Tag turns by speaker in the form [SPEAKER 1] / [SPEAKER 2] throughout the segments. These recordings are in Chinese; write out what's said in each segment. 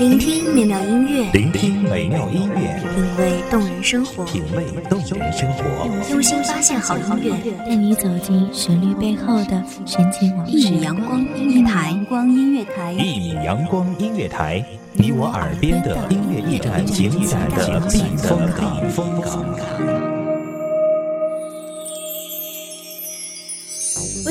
[SPEAKER 1] 聆听美妙音乐，
[SPEAKER 2] 聆听美妙音乐，
[SPEAKER 1] 品味动人生活，
[SPEAKER 2] 品味动人生活，
[SPEAKER 1] 用心发现好音乐，
[SPEAKER 3] 带你走进旋律背后的神奇往事。
[SPEAKER 1] 一米阳光音乐台，光音乐台，
[SPEAKER 2] 一米阳光音乐台，你我耳边的音乐驿站，精彩的避风港。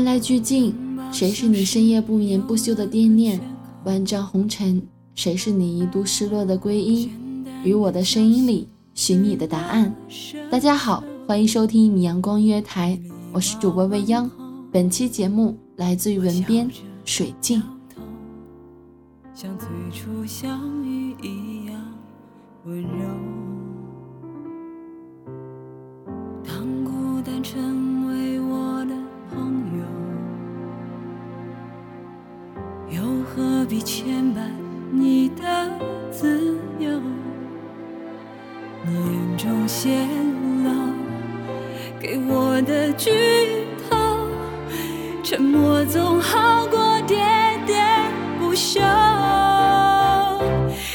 [SPEAKER 4] 万籁俱静，谁是你深夜不眠不休的惦念？万丈红尘，谁是你一度失落的归依？于我的声音里寻你的答案。大家好，欢迎收听米阳光音乐台，我是主播未央。本期节目来自于文编水静。像最初相遇一样温柔。必牵绊你的自由？你眼中泄露给我的剧透，沉默总好过喋喋不休。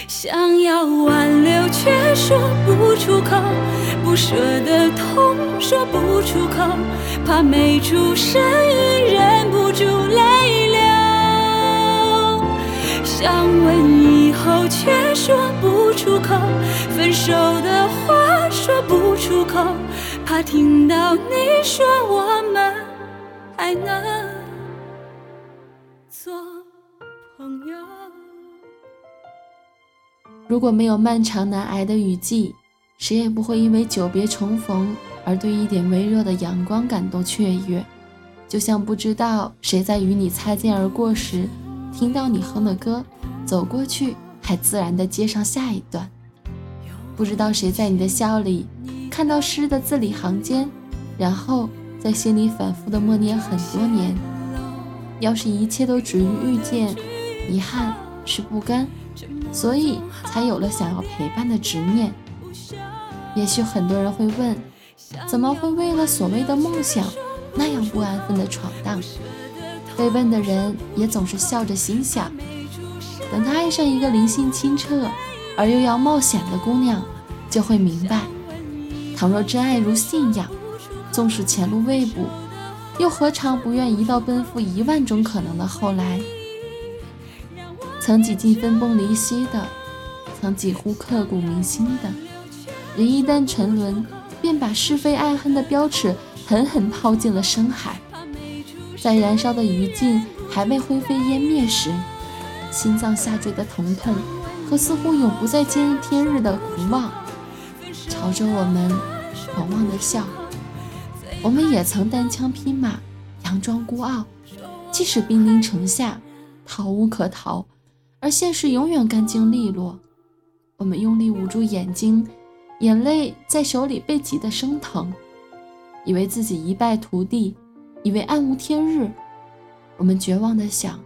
[SPEAKER 4] 想要挽留却说不出口，不舍的痛说不出口，怕没出声音忍不住泪。想问以后却说不出口，分手的话说不出口，怕听到你说我们还能做朋友。如果没有漫长难挨的雨季，谁也不会因为久别重逢而对一点微弱的阳光感到雀跃。就像不知道谁在与你擦肩而过时，听到你哼的歌，走过去还自然地接上下一段。不知道谁在你的笑里看到诗的字里行间，然后在心里反复的默念很多年。要是一切都止于遇见，遗憾是不甘。所以才有了想要陪伴的执念。也许很多人会问，怎么会为了所谓的梦想那样不安分的闯荡？被问的人也总是笑着心想，等他爱上一个灵性清澈而又要冒险的姑娘，就会明白，倘若真爱如信仰，纵使前路未卜，又何尝不愿一道奔赴一万种可能的后来？曾几近分崩离析的，曾几乎刻骨铭心的，人一旦沉沦，便把是非爱恨的标尺狠狠抛进了深海。在燃烧的余烬还未灰飞烟灭时，心脏下坠的疼痛和似乎永不再见天日的苦望，朝着我们狂妄的笑。我们也曾单枪匹马，佯装孤傲，即使兵临城下，逃无可逃。而现实永远干净利落，我们用力捂住眼睛，眼泪在手里被挤得生疼，以为自己一败涂地，以为暗无天日。我们绝望地想，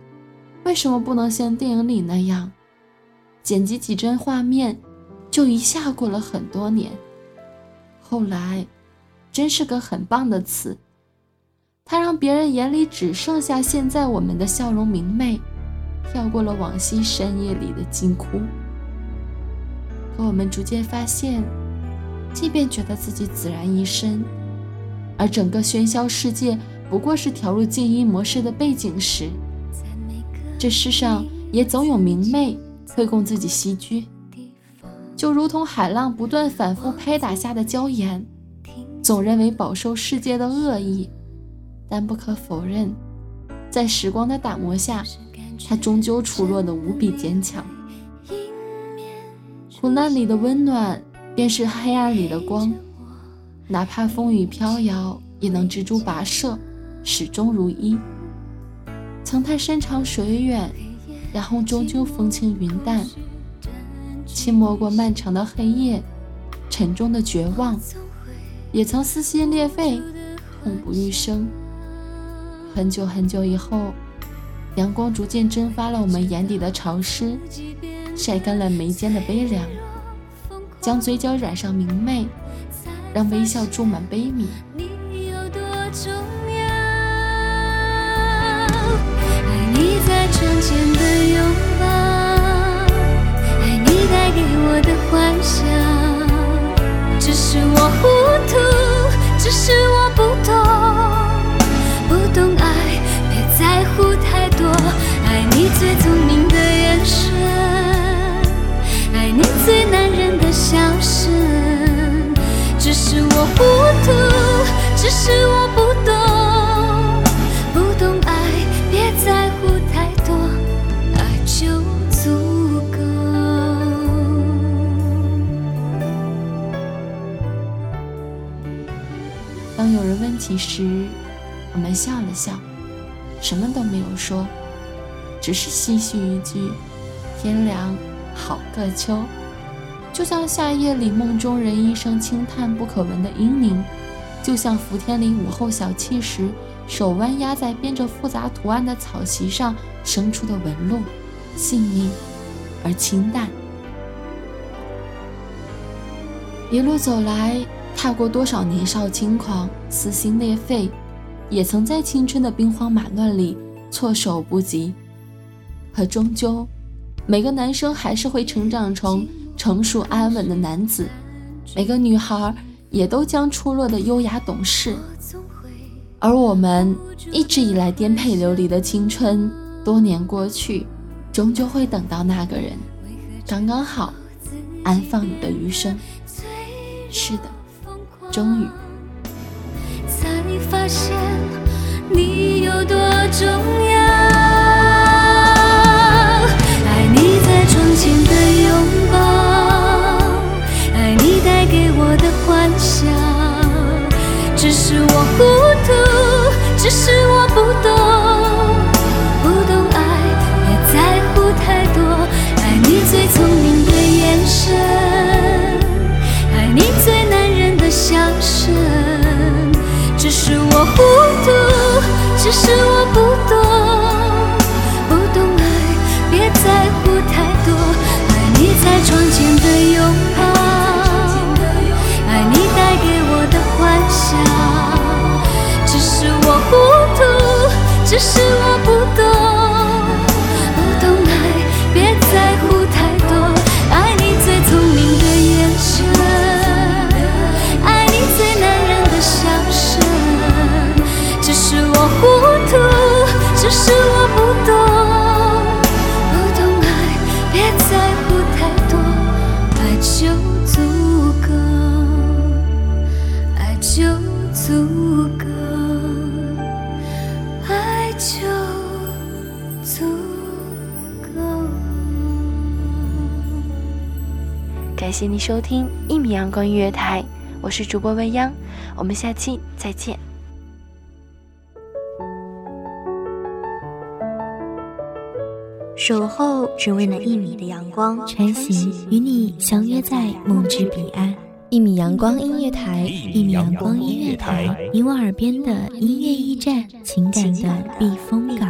[SPEAKER 4] 为什么不能像电影里那样，剪辑几帧画面，就一下过了很多年？后来，真是个很棒的词，它让别人眼里只剩下现在我们的笑容明媚。跳过了往昔深夜里的惊哭，可我们逐渐发现，即便觉得自己孑然一身，而整个喧嚣世界不过是调入静音模式的背景时，这世上也总有明媚会供自己栖居。就如同海浪不断反复拍打下的礁岩，总认为饱受世界的恶意，但不可否认。在时光的打磨下，它终究出落得无比坚强。苦难里的温暖，便是黑暗里的光。哪怕风雨飘摇，也能蜘蛛跋涉，始终如一。曾太山长水远，然后终究风轻云淡。轻磨过漫长的黑夜，沉重的绝望，也曾撕心裂肺，痛不欲生。很久很久以后，阳光逐渐蒸发了我们眼底的潮湿，晒干了眉间的悲凉，将嘴角染上明媚。让微笑注满悲悯。
[SPEAKER 5] 在窗前的拥抱，爱你带给我的幻想。只是我糊涂，只是我不懂，不懂爱，别在乎太多。爱你最聪明的眼神，爱你最男人的笑声。只是我糊涂，只是我
[SPEAKER 4] 其实，我们笑了笑，什么都没有说，只是唏嘘一句：“天凉好个秋。”就像夏夜里梦中人一声轻叹不可闻的嘤咛，就像伏天里午后小憩时手弯压在编着复杂图案的草席上生出的纹路，细腻而清淡。一路走来，踏过多少年少轻狂、撕心裂肺，也曾在青春的兵荒马乱里措手不及。可终究，每个男生还是会成长成。成熟安稳的男子，每个女孩也都将出落的优雅懂事，而我们一直以来颠沛流离的青春，多年过去，终究会等到那个人，刚刚好，安放你的余生。是的，终于。
[SPEAKER 5] 才发现你有多重要，是我
[SPEAKER 4] 感谢你收听一米阳光音乐台，我是主播未央，我们下期再见。
[SPEAKER 1] 守候只为那一米的阳光，
[SPEAKER 3] 晨曦与你相约在梦之彼岸。
[SPEAKER 1] 一米阳光音乐台，
[SPEAKER 2] 一米阳光音乐台，
[SPEAKER 3] 你我耳边的音乐驿站，情感的避风港。